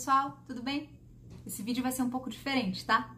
pessoal, tudo bem? Esse vídeo vai ser um pouco diferente, tá?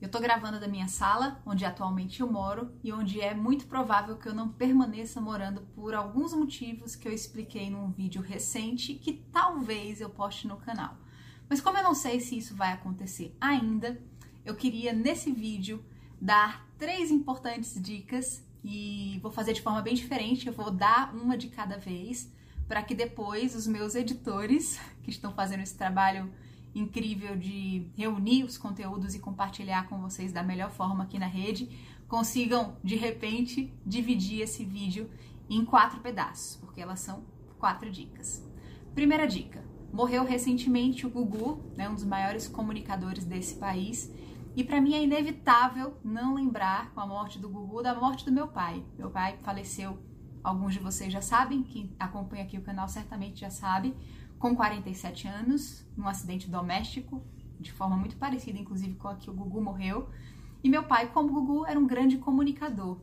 Eu tô gravando da minha sala, onde atualmente eu moro e onde é muito provável que eu não permaneça morando por alguns motivos que eu expliquei num vídeo recente que talvez eu poste no canal. Mas como eu não sei se isso vai acontecer ainda, eu queria nesse vídeo dar três importantes dicas e vou fazer de forma bem diferente, eu vou dar uma de cada vez para que depois os meus editores, que estão fazendo esse trabalho incrível de reunir os conteúdos e compartilhar com vocês da melhor forma aqui na rede, consigam de repente dividir esse vídeo em quatro pedaços, porque elas são quatro dicas. Primeira dica: morreu recentemente o Gugu, né, um dos maiores comunicadores desse país, e para mim é inevitável não lembrar com a morte do Gugu da morte do meu pai. Meu pai faleceu alguns de vocês já sabem, quem acompanha aqui o canal certamente já sabe, com 47 anos, num acidente doméstico, de forma muito parecida, inclusive, com a que o Gugu morreu. E meu pai, como o Gugu, era um grande comunicador.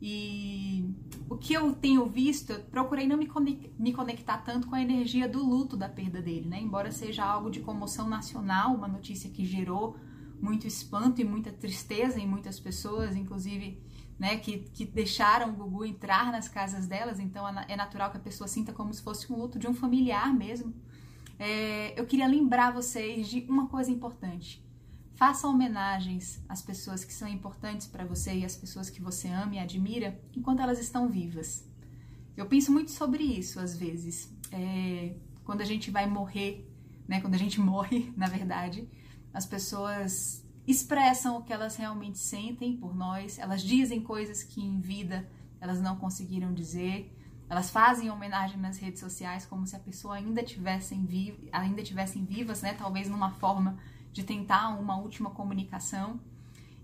E o que eu tenho visto, eu procurei não me conectar tanto com a energia do luto da perda dele, né? Embora seja algo de comoção nacional, uma notícia que gerou muito espanto e muita tristeza em muitas pessoas, inclusive né, que, que deixaram o Gugu entrar nas casas delas, então é natural que a pessoa sinta como se fosse um luto de um familiar mesmo. É, eu queria lembrar vocês de uma coisa importante. Faça homenagens às pessoas que são importantes para você e às pessoas que você ama e admira enquanto elas estão vivas. Eu penso muito sobre isso às vezes. É, quando a gente vai morrer, né, quando a gente morre, na verdade, as pessoas expressam o que elas realmente sentem por nós, elas dizem coisas que em vida elas não conseguiram dizer, elas fazem homenagem nas redes sociais como se a pessoa ainda tivessem vi ainda tivessem vivas, né? Talvez numa forma de tentar uma última comunicação.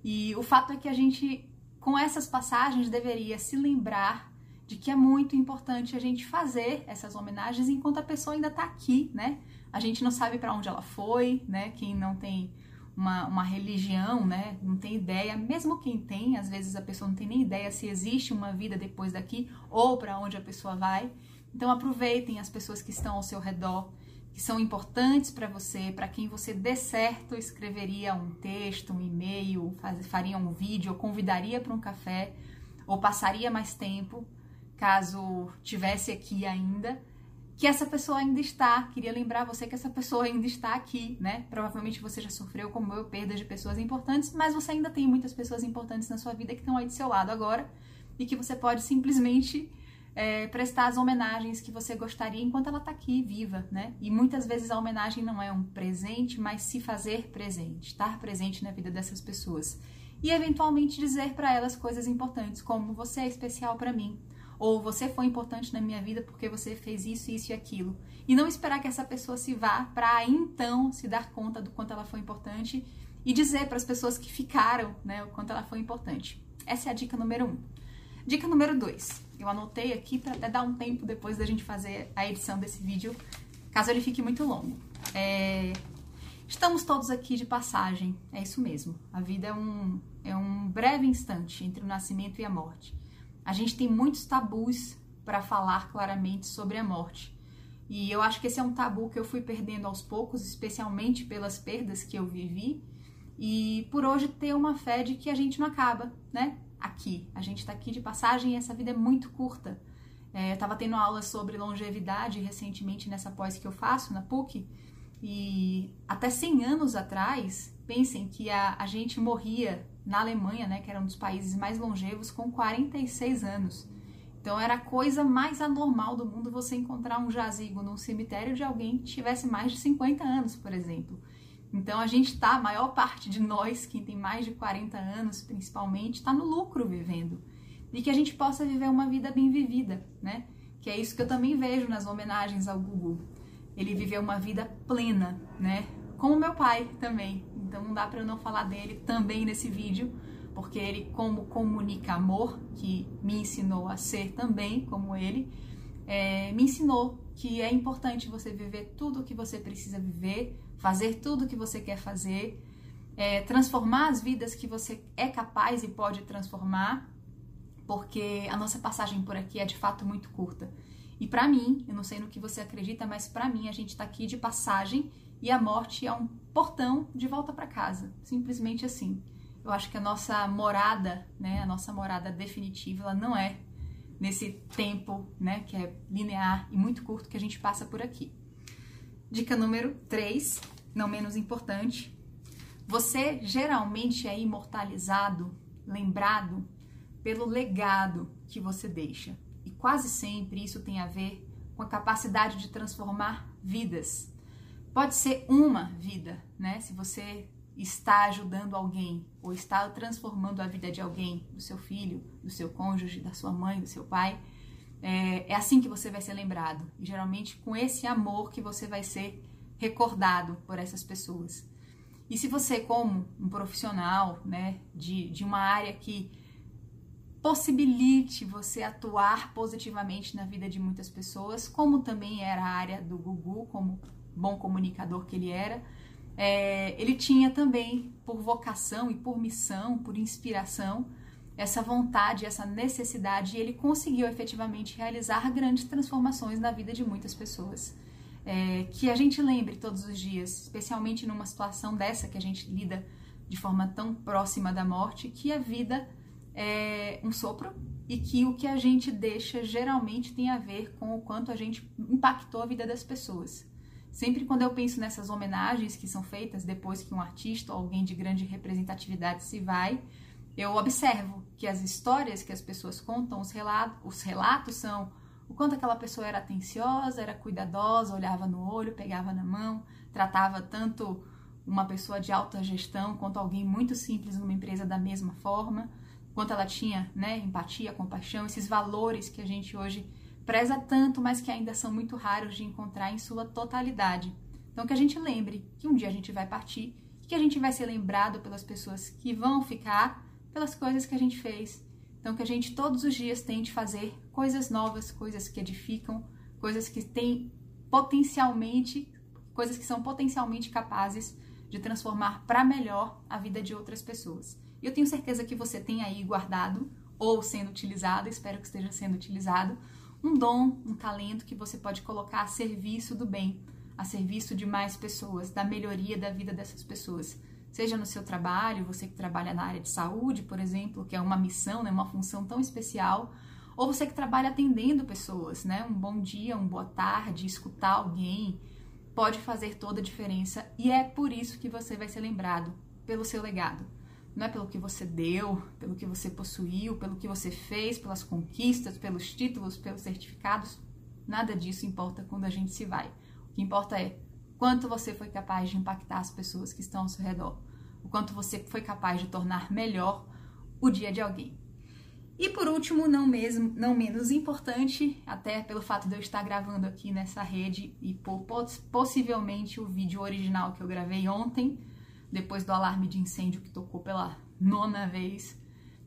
E o fato é que a gente com essas passagens deveria se lembrar de que é muito importante a gente fazer essas homenagens enquanto a pessoa ainda está aqui, né? A gente não sabe para onde ela foi, né? Quem não tem uma, uma religião, né? Não tem ideia, mesmo quem tem, às vezes a pessoa não tem nem ideia se existe uma vida depois daqui ou para onde a pessoa vai. Então aproveitem as pessoas que estão ao seu redor, que são importantes para você, para quem você dê certo, escreveria um texto, um e-mail, faria um vídeo, ou convidaria para um café, ou passaria mais tempo, caso tivesse aqui ainda que essa pessoa ainda está. Queria lembrar você que essa pessoa ainda está aqui, né? Provavelmente você já sofreu, como eu, perda de pessoas importantes, mas você ainda tem muitas pessoas importantes na sua vida que estão aí do seu lado agora e que você pode simplesmente é, prestar as homenagens que você gostaria enquanto ela está aqui, viva, né? E muitas vezes a homenagem não é um presente, mas se fazer presente, estar presente na vida dessas pessoas. E eventualmente dizer para elas coisas importantes, como você é especial para mim, ou você foi importante na minha vida porque você fez isso, isso e aquilo. E não esperar que essa pessoa se vá para então se dar conta do quanto ela foi importante e dizer para as pessoas que ficaram, né, o quanto ela foi importante. Essa é a dica número um. Dica número dois. Eu anotei aqui para até dar um tempo depois da gente fazer a edição desse vídeo, caso ele fique muito longo. É... Estamos todos aqui de passagem, é isso mesmo. A vida é um, é um breve instante entre o nascimento e a morte a gente tem muitos tabus para falar claramente sobre a morte. E eu acho que esse é um tabu que eu fui perdendo aos poucos, especialmente pelas perdas que eu vivi, e por hoje ter uma fé de que a gente não acaba, né? Aqui. A gente está aqui de passagem e essa vida é muito curta. É, eu estava tendo aula sobre longevidade recentemente nessa pós que eu faço na PUC, e até 100 anos atrás, pensem que a, a gente morria na Alemanha, né, que era um dos países mais longevos, com 46 anos. Então era a coisa mais anormal do mundo você encontrar um jazigo num cemitério de alguém que tivesse mais de 50 anos, por exemplo. Então a gente está, a maior parte de nós, quem tem mais de 40 anos principalmente, está no lucro vivendo. E que a gente possa viver uma vida bem vivida, né? Que é isso que eu também vejo nas homenagens ao Gugu. Ele viveu uma vida plena, né? Como meu pai também. Então não dá para eu não falar dele também nesse vídeo, porque ele, como comunica amor, que me ensinou a ser também como ele, é, me ensinou que é importante você viver tudo o que você precisa viver, fazer tudo o que você quer fazer, é, transformar as vidas que você é capaz e pode transformar, porque a nossa passagem por aqui é de fato muito curta. E para mim, eu não sei no que você acredita, mas para mim a gente está aqui de passagem e a morte é um portão de volta para casa, simplesmente assim. Eu acho que a nossa morada, né, a nossa morada definitiva, ela não é nesse tempo, né, que é linear e muito curto que a gente passa por aqui. Dica número 3, não menos importante. Você geralmente é imortalizado, lembrado pelo legado que você deixa. E quase sempre isso tem a ver com a capacidade de transformar vidas. Pode ser uma vida, né? Se você está ajudando alguém ou está transformando a vida de alguém, do seu filho, do seu cônjuge, da sua mãe, do seu pai, é, é assim que você vai ser lembrado. E geralmente com esse amor que você vai ser recordado por essas pessoas. E se você, como um profissional né, de, de uma área que possibilite você atuar positivamente na vida de muitas pessoas, como também era a área do Gugu, como bom comunicador que ele era, é, ele tinha também, por vocação e por missão, por inspiração, essa vontade, essa necessidade, e ele conseguiu efetivamente realizar grandes transformações na vida de muitas pessoas. É, que a gente lembre todos os dias, especialmente numa situação dessa que a gente lida de forma tão próxima da morte, que a vida é um sopro e que o que a gente deixa geralmente tem a ver com o quanto a gente impactou a vida das pessoas. Sempre quando eu penso nessas homenagens que são feitas depois que um artista ou alguém de grande representatividade se vai, eu observo que as histórias que as pessoas contam, os relatos, os relatos são o quanto aquela pessoa era atenciosa, era cuidadosa, olhava no olho, pegava na mão, tratava tanto uma pessoa de alta gestão quanto alguém muito simples numa empresa da mesma forma, quanto ela tinha né, empatia, compaixão, esses valores que a gente hoje preza tanto, mas que ainda são muito raros de encontrar em sua totalidade. Então, que a gente lembre que um dia a gente vai partir, que a gente vai ser lembrado pelas pessoas que vão ficar, pelas coisas que a gente fez. Então, que a gente todos os dias tente fazer coisas novas, coisas que edificam, coisas que têm potencialmente, coisas que são potencialmente capazes de transformar para melhor a vida de outras pessoas. E eu tenho certeza que você tem aí guardado ou sendo utilizado, espero que esteja sendo utilizado, um dom, um talento que você pode colocar a serviço do bem, a serviço de mais pessoas, da melhoria da vida dessas pessoas. Seja no seu trabalho, você que trabalha na área de saúde, por exemplo, que é uma missão, né, uma função tão especial, ou você que trabalha atendendo pessoas, né? Um bom dia, uma boa tarde, escutar alguém pode fazer toda a diferença e é por isso que você vai ser lembrado pelo seu legado não é pelo que você deu, pelo que você possuiu, pelo que você fez, pelas conquistas, pelos títulos, pelos certificados. Nada disso importa quando a gente se vai. O que importa é quanto você foi capaz de impactar as pessoas que estão ao seu redor, o quanto você foi capaz de tornar melhor o dia de alguém. E por último, não mesmo, não menos importante, até pelo fato de eu estar gravando aqui nessa rede e por possivelmente o vídeo original que eu gravei ontem, depois do alarme de incêndio que tocou pela nona vez,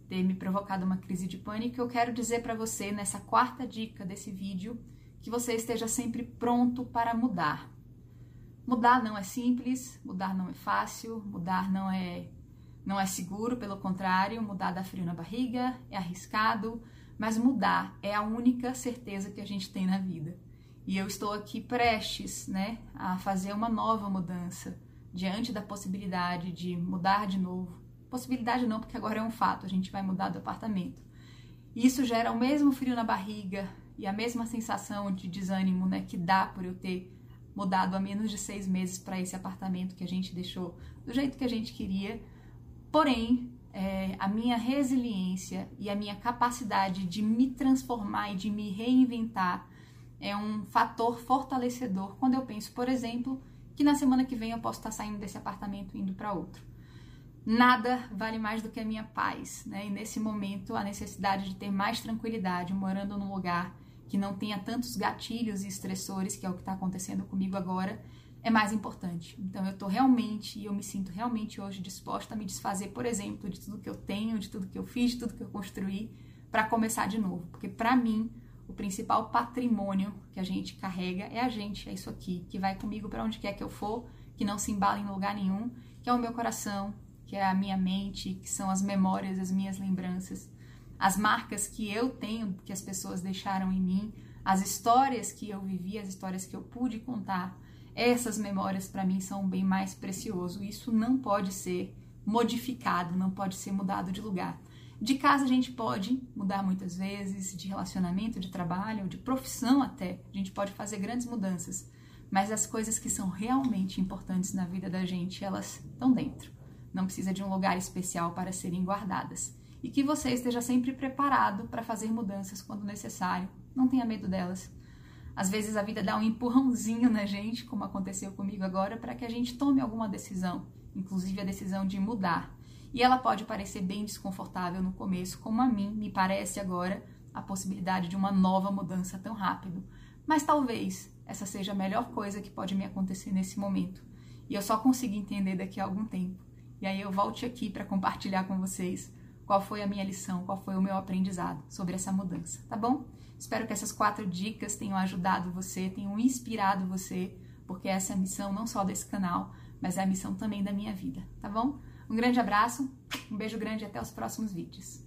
ter me provocado uma crise de pânico, eu quero dizer para você nessa quarta dica desse vídeo que você esteja sempre pronto para mudar. Mudar não é simples, mudar não é fácil, mudar não é não é seguro, pelo contrário, mudar dá frio na barriga, é arriscado, mas mudar é a única certeza que a gente tem na vida. E eu estou aqui prestes, né, a fazer uma nova mudança diante da possibilidade de mudar de novo. Possibilidade não, porque agora é um fato, a gente vai mudar do apartamento. E isso gera o mesmo frio na barriga e a mesma sensação de desânimo né, que dá por eu ter mudado há menos de seis meses para esse apartamento que a gente deixou do jeito que a gente queria. Porém, é, a minha resiliência e a minha capacidade de me transformar e de me reinventar é um fator fortalecedor quando eu penso, por exemplo, que na semana que vem eu posso estar saindo desse apartamento e indo para outro. Nada vale mais do que a minha paz, né? E nesse momento a necessidade de ter mais tranquilidade, morando num lugar que não tenha tantos gatilhos e estressores, que é o que está acontecendo comigo agora, é mais importante. Então eu estou realmente, e eu me sinto realmente hoje disposta a me desfazer, por exemplo, de tudo que eu tenho, de tudo que eu fiz, de tudo que eu construí, para começar de novo. Porque para mim, o principal patrimônio que a gente carrega é a gente, é isso aqui, que vai comigo para onde quer que eu for, que não se embala em lugar nenhum, que é o meu coração, que é a minha mente, que são as memórias, as minhas lembranças, as marcas que eu tenho, que as pessoas deixaram em mim, as histórias que eu vivi, as histórias que eu pude contar. Essas memórias para mim são bem mais precioso. Isso não pode ser modificado, não pode ser mudado de lugar. De casa a gente pode mudar muitas vezes, de relacionamento, de trabalho, de profissão até. A gente pode fazer grandes mudanças. Mas as coisas que são realmente importantes na vida da gente, elas estão dentro. Não precisa de um lugar especial para serem guardadas. E que você esteja sempre preparado para fazer mudanças quando necessário. Não tenha medo delas. Às vezes a vida dá um empurrãozinho na gente, como aconteceu comigo agora, para que a gente tome alguma decisão, inclusive a decisão de mudar. E ela pode parecer bem desconfortável no começo, como a mim me parece agora a possibilidade de uma nova mudança tão rápido. Mas talvez essa seja a melhor coisa que pode me acontecer nesse momento. E eu só consigo entender daqui a algum tempo. E aí eu volte aqui para compartilhar com vocês qual foi a minha lição, qual foi o meu aprendizado sobre essa mudança, tá bom? Espero que essas quatro dicas tenham ajudado você, tenham inspirado você, porque essa é a missão não só desse canal, mas é a missão também da minha vida, tá bom? Um grande abraço, um beijo grande e até os próximos vídeos.